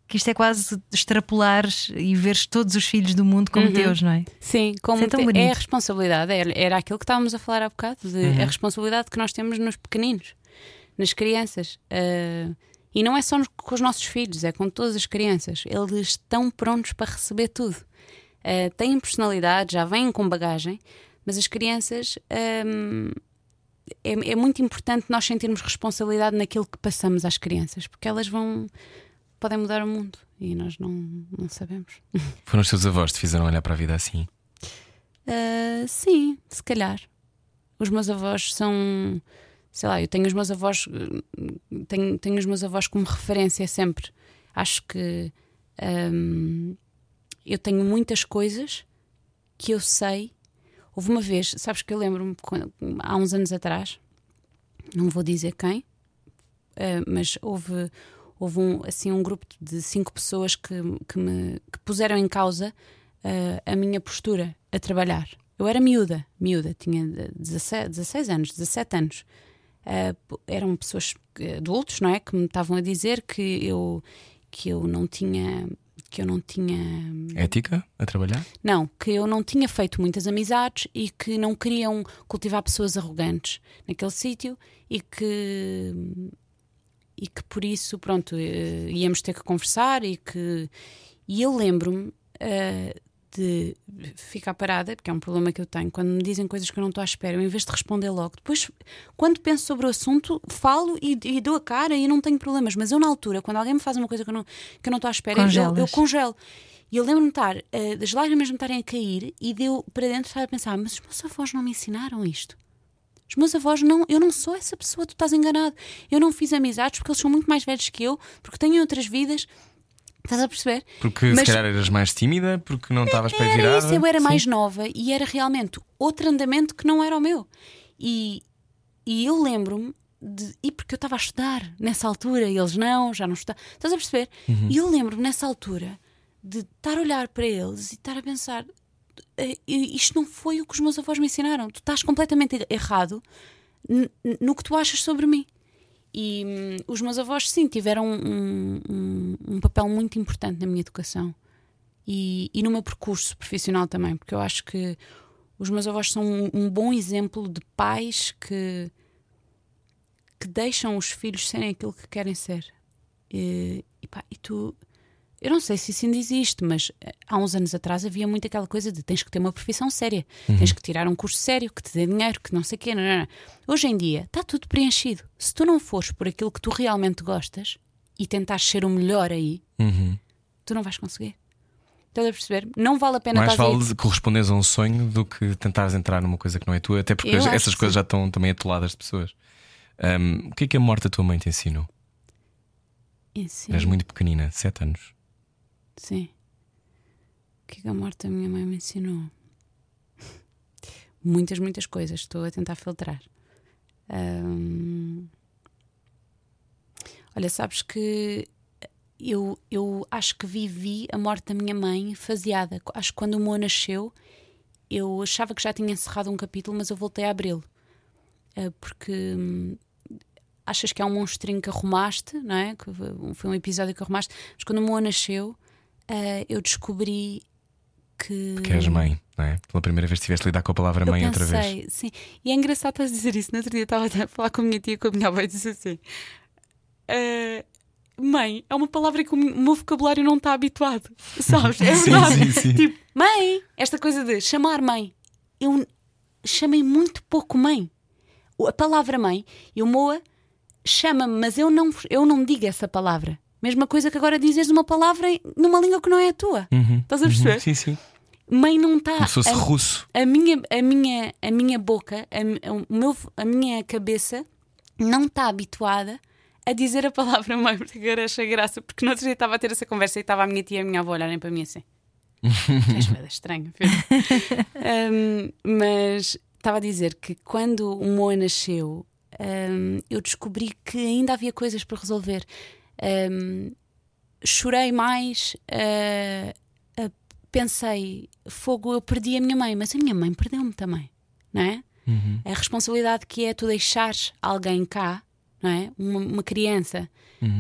que isto é quase extrapolares e veres todos os filhos do mundo como teus, não é? Sim, como Isso é te- é a responsabilidade, era, era aquilo que estávamos a falar há bocado, de, Uhum. a responsabilidade que nós temos nos pequeninos, nas crianças. Ah, e não é só nos- com os nossos filhos, é com todas as crianças. Eles estão prontos para receber tudo. Ah, têm personalidade, já vêm com bagagem, mas as crianças. ahm, é, é muito importante nós sentirmos responsabilidade naquilo que passamos às crianças, porque elas vão. podem mudar o mundo e nós não, não sabemos. Foram os teus avós que te fizeram olhar para a vida assim. Ah, sim, se calhar. Os meus avós são. Sei lá, eu tenho os meus avós. eh, Tenho, tenho os meus avós como referência sempre. Acho que. ahm, eu tenho muitas coisas que eu sei. Houve uma vez, sabes que eu lembro-me há uns anos atrás, não vou dizer quem, ah, mas houve, houve um, assim, um grupo de cinco pessoas que, que me que puseram em causa ah, a minha postura a trabalhar. Eu era miúda, miúda, tinha 16, 16 anos, 17 anos. P- eram pessoas adultos, não é, que me estavam a dizer que eu que eu não tinha que eu não tinha Ética a trabalhar? não, que eu não tinha feito muitas amizades e que não queriam cultivar pessoas arrogantes naquele sítio e que e que por isso pronto eh, íamos ter que conversar e que e eu lembro-me eh, de ficar parada porque é um problema que eu tenho quando me dizem coisas que eu não estou à espera eu, em vez de responder logo depois quando penso sobre o assunto falo e, e dou a cara e não tenho problemas mas eu na altura quando alguém me faz uma coisa que eu não que eu não estou à espera eu, eu congelo e eu lembro-me de estar, eh, das lágrimas me estarem a cair e deu para dentro estar a pensar: mas os meus avós não me ensinaram isto. Os meus avós não, eu não sou essa pessoa, tu estás enganado. Eu não fiz amizades porque eles são muito mais velhos que eu, porque têm outras vidas. Estás a perceber? Porque Mas- se calhar eras mais tímida, porque não estavas para virada. isso, eu era Sim. mais nova e era realmente outro andamento que não era o meu. E, e eu lembro-me de. E porque eu estava a estudar nessa altura e eles não, já não estudavam. Estás a perceber? E eu lembro-me nessa altura de estar a olhar para eles e estar a pensar: "Eh, isto não foi o que os meus avós me ensinaram. Tu estás completamente errado no que tu achas sobre mim. E hum, os meus avós, sim, tiveram um, um- um papel muito importante na minha educação e, e no meu percurso profissional também, porque eu acho que os meus avós são um, um bom exemplo de pais que, que deixam os filhos serem aquilo que querem ser. E, e, pá, e tu. Eu não sei se isso ainda existe, mas eh, há uns anos atrás havia muito aquela coisa de tens que ter uma profissão séria, tens que tirar um curso sério, que te dê dinheiro, que não sei o quê. Não, não, não. Hoje em dia está tudo preenchido. Se tu não fores por aquilo que tu realmente gostas e tentares ser o melhor aí, Uhum. tu não vais conseguir. Estás a perceber? Não vale a pena Mais vale corresponderes a um sonho do que tentares entrar numa coisa que não é tua, até porque Eu essas coisas sim. já estão também atoladas de pessoas. Ahm, o que é que a morte da tua mãe te ensinou? Sim, Eras muito pequenina, 7 anos. Sim. O que é que a morte da minha mãe me ensinou? Muitas, muitas coisas. Estou a tentar filtrar. Olha, sabes que eu, eu acho que vivi a morte da minha mãe faseada. Acho que quando o Mo nasceu, eu achava que já tinha encerrado um capítulo, mas eu voltei a abri-lo. Ah, porque hum, achas que é um monstrinho que arrumaste, não é? Que foi um episódio que arrumaste, mas quando o Moa nasceu, uh, eu descobri que. Porque és mãe, não é? Pela primeira vez estiveste a lidar com a palavra mãe eu outra pensei, vez. Sim, e é engraçado estás a dizer isso. No outro dia estava a falar com a minha tia com a minha avó e disse assim: "Ah, Mãe é uma palavra que o meu vocabulário não está habituado, sabes? É Sim, verdade. sim, sim. Tipo, mãe, esta coisa de chamar mãe. Eu chamei muito pouco mãe. A palavra mãe, e o Moa chama-me, mas eu não, eu não digo essa palavra. Mesma coisa que agora dizes uma palavra numa língua que não é a tua. Estás a perceber? Uhum, Sim, sim. Mãe não está. Como se fosse a- russo. a minha, a minha, a minha boca, a, meu, a minha cabeça não está habituada a dizer a palavra mãe, porque agora achei graça, porque no outro dia estava a ter essa conversa e estava a minha tia e a minha avó olharem para mim assim. És estranho, filho. Um, mas estava a dizer que quando o Moa nasceu, um, eu descobri que ainda havia coisas para resolver. Um, chorei mais, uh, uh, pensei, fogo, eu perdi a minha mãe, mas a minha mãe perdeu-me também, não é? A responsabilidade que é tu deixares alguém cá, não é? Uma, uma criança,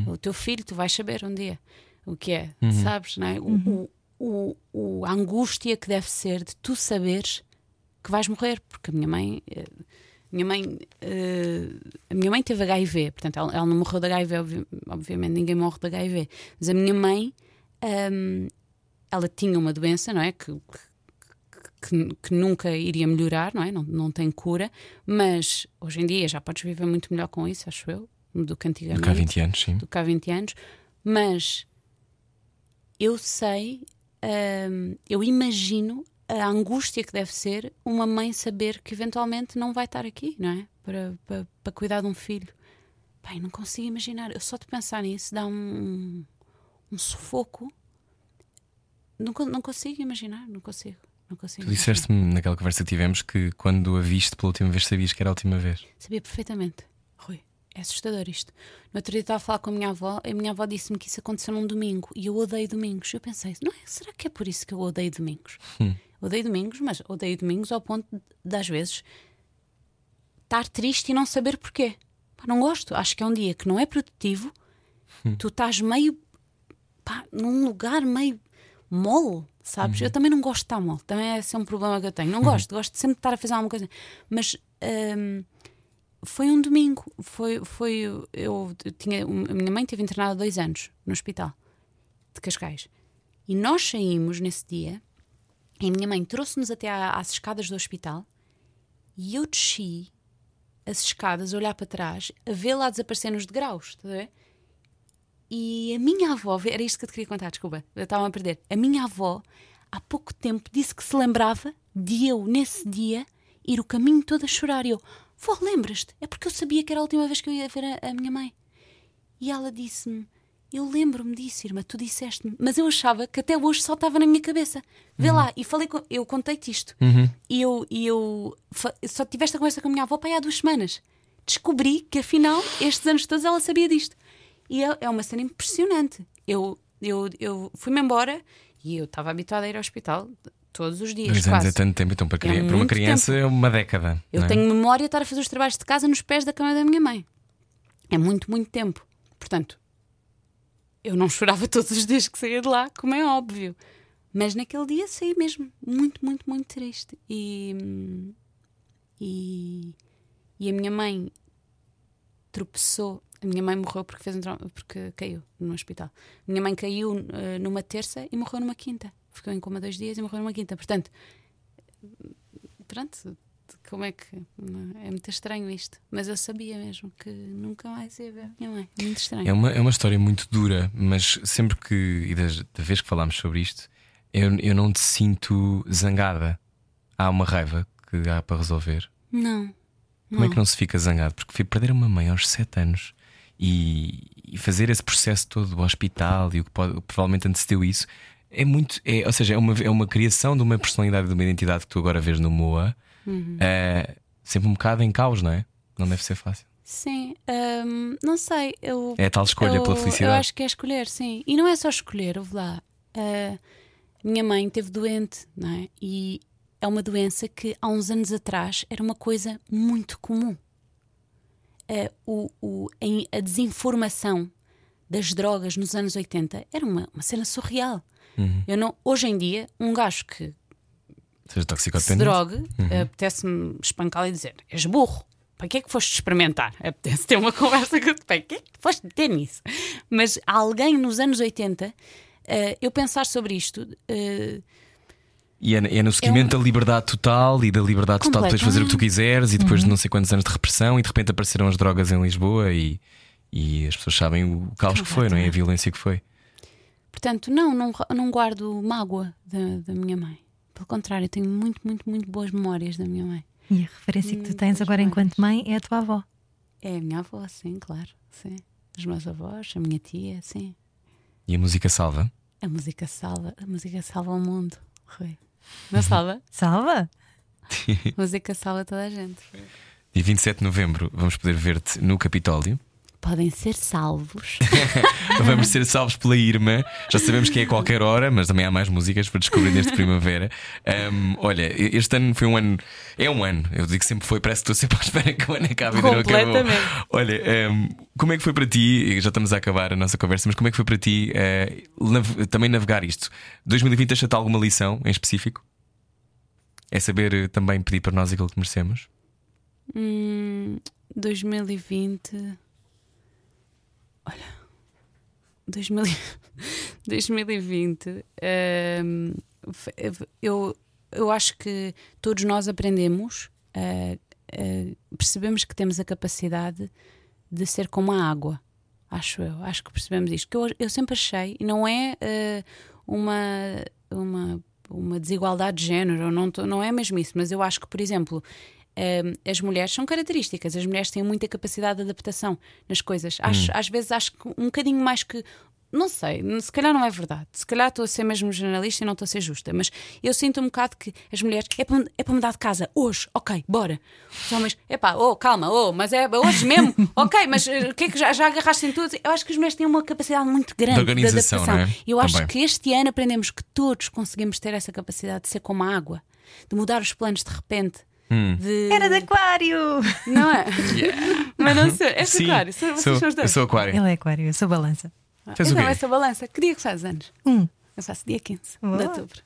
o teu filho, tu vais saber um dia o que é, sabes, não é? O, o, o, o- a angústia que deve ser de tu saberes que vais morrer, porque a minha mãe. eh, Minha mãe, eh, a minha mãe teve HIV, portanto, ela, ela não morreu de HIV, obvi- obviamente, ninguém morre de HIV. Mas a minha mãe, ahm, ela tinha uma doença, não é? Que, que, que nunca iria melhorar, não é? Não, não tem cura, mas hoje em dia já podes viver muito melhor com isso, acho eu, do que antigamente Do que há 20 anos, sim. do que há 20 anos, mas eu sei, hum, eu imagino a angústia que deve ser uma mãe saber que eventualmente não vai estar aqui, não é? Para, para, para cuidar de um filho. Pai, não consigo imaginar. Eu só de pensar nisso dá um, um sufoco. Não, não consigo imaginar, não consigo. Não consigo Tu disseste-me naquela conversa que tivemos que quando a viste pela última vez sabias que era a última vez. Sabia perfeitamente. Rui, é assustador isto. No outro dia estava a falar com a minha avó e a minha avó disse-me que isso aconteceu num domingo e eu odeio domingos. Eu pensei, não é? Será que é por isso que eu odeio domingos? Odeio domingos, mas odeio domingos ao ponto de, às vezes, estar triste e não saber porquê. Pá, não gosto. Acho que é um dia que não é produtivo, tu estás meio pá, num lugar meio mole, sabes? Eu também não gosto de estar mole, também é esse é um problema que eu tenho. Não gosto, gosto de sempre de estar a fazer alguma coisa. Mas hum, foi um domingo, foi, foi eu, eu tinha, a minha mãe teve internada dois anos no hospital de Cascais. E nós saímos nesse dia e a minha mãe trouxe-nos até às escadas do hospital e eu desci as escadas a olhar para trás, a vê-la desaparecer nos degraus, estás a ver? E a minha avó, era isto que eu te queria contar, desculpa, eu estava a perder. A minha avó, há pouco tempo, disse que se lembrava de eu, nesse dia, ir o caminho todo a chorar. E eu, vó, lembras-te? É porque eu sabia que era a última vez que eu ia ver a, a minha mãe. E ela disse-me: Eu lembro-me disso, irmã, tu disseste-me. Mas eu achava que até hoje só estava na minha cabeça. Vê lá, e falei com, eu contei-te isto. E eu, e eu só tive esta conversa com a minha avó pai, há duas semanas. Descobri que afinal, estes anos todos, ela sabia disto. E é, é uma cena impressionante. Eu, eu, eu fui-me embora e eu estava habituada a ir ao hospital todos os dias. Dois anos é tanto tempo, então para, cri- para uma criança é uma década. Eu não é? tenho memória de estar a fazer os trabalhos de casa nos pés da cama da minha mãe. É muito, muito tempo. Portanto, eu não chorava todos os dias que saía de lá, como é óbvio. Mas naquele dia saí mesmo muito, muito, muito triste. E, e, e a minha mãe tropeçou. A minha mãe morreu porque, fez um trauma, porque caiu no hospital. A minha mãe caiu eh, numa terça e morreu numa quinta. Ficou em coma dois dias e morreu numa quinta. Portanto, pronto, como é que. É muito estranho isto. Mas eu sabia mesmo que nunca mais ia ver minha mãe. Muito estranho. É uma, é uma história muito dura, mas sempre que, e das- da vez que falámos sobre isto, eu, eu não te sinto zangada. Há uma raiva que há para resolver. Não. Como é que não se fica zangado? Porque fui perder uma mãe aos 7 anos e, e fazer esse processo todo do hospital e o que pode- provavelmente antecedeu isso é muito. É, ou seja, é uma, é uma criação de uma personalidade, de uma identidade que tu agora vês no Moa, Uhum. é, sempre um bocado em caus, não é? Não deve ser fácil. Sim, hum, não sei. Eu, É a tal escolha eu, pela Eu felicidade. acho que é escolher, sim. E não é só escolher, ouve lá. Ah, minha mãe teve doente, não é? E é uma doença que há uns anos atrás era uma coisa muito comum. eh, o, o- em- a desinformação das drogas nos anos 80 era uma, uma cena surreal. Eu não, hoje em dia, um gajo que Seja se toxicodependente. drogue, eh, apetece-me espancá-lo e dizer: és burro. Para que é que foste experimentar? Apetece ter uma conversa com Para que é que foste ter nisso? Mas alguém nos anos 80, eh, eu pensar sobre isto, eh, E é, é no seguimento da liberdade total e da liberdade total de poderes fazer o que tu quiseres e depois de não sei quantos anos de repressão e de repente apareceram as drogas em Lisboa e, e as pessoas sabem o caos que foi, não é? A violência que foi. portanto, não, não, não guardo mágoa da, da minha mãe. Pelo contrário, eu tenho muito, muito, muito boas memórias da minha mãe. E a referência que tu tens agora mais. enquanto mãe é a tua avó. É a minha avó, sim, claro. Sim. Os meus avós, a minha tia, sim. E a música salva. A música salva, a música salva o mundo, Rui. Não salva? Salva? A música salva toda a gente. Dia 27 de novembro vamos poder ver-te no Capitólio. Podem ser salvos. Vamos ser salvos pela Irma. Já sabemos que é a qualquer hora, mas também há mais músicas para descobrir neste primavera. Ahm, olha, este ano foi um ano. É um ano. Eu digo que sempre foi, parece que estou sempre à espera que o ano acabe e não acabou. Completamente. Olha, ahm, como é que foi para ti? Já estamos a acabar a nossa conversa, mas como é que foi para ti eh, nav- também navegar isto? 2020 deixa-te alguma lição em específico? É saber eh, também pedir para nós aquilo que merecemos? Hum, 2020. Olha. 2000 2020. hum, f- eu, eu acho que todos nós aprendemos, ah, ah, percebemos que temos a capacidade de ser como a água. Acho eu. Acho que percebemos isto. Que eu, eu sempre achei, e não é ah, uma. uma uma desigualdade de género, não, não é mesmo isso, mas eu acho que, por exemplo, as mulheres são características, as mulheres têm muita capacidade de adaptação nas coisas. Acho, Às vezes acho que um bocadinho mais que. Não sei, se calhar não é verdade. Se calhar estou a ser mesmo jornalista e não estou a ser justa, mas eu sinto um bocado que as mulheres é para, é para mudar de casa hoje, ok, bora. Os homens, epá, oh, calma, oh, mas é hoje mesmo, ok, mas eh, o que é que já, já agarraste em tudo? Eu acho que as mulheres têm uma capacidade muito grande De organização, adaptação. não é? Eu acho Também. que este ano aprendemos que todos conseguimos ter essa capacidade de ser como a água, de mudar os planos de repente. Hum. De... Era de aquário! Não é? Mas não sei. É Sim, aquário. Vocês sou, são os eu sou aquário. Ele é aquário, eu sou balança. Faz eu o quê? também sou balança. Que dia que faz anos? Um. Eu faço dia 15 Boa. de outubro.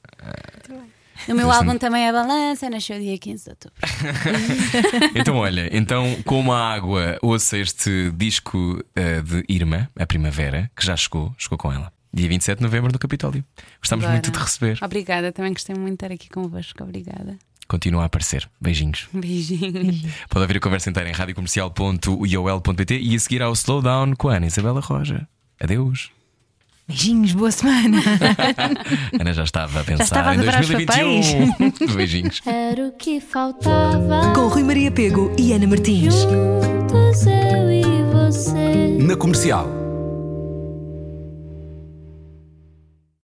O meu álbum também é balança, nasceu dia 15 de outubro. Então, olha, então, como a água, ouça este disco eh, de Irma, a primavera, que já chegou, chegou com ela. Dia 27 de novembro no Capitólio. Gostamos Agora. muito de receber. Obrigada, também gostei muito de estar aqui convosco. Obrigada. Continua a aparecer. Beijinhos. Um beijinho. Pode ouvir a conversa inteira em radiocomercial.iol.pt e a seguir ao Slowdown com a Ana Isabela Roja. Adeus. Beijinhos, boa semana. Ana já estava a pensar estava a em dobrar os 2021. Beijinhos. Era o que faltava. Com Rui Maria Pego e Ana Martins. Juntos eu e você. Na comercial.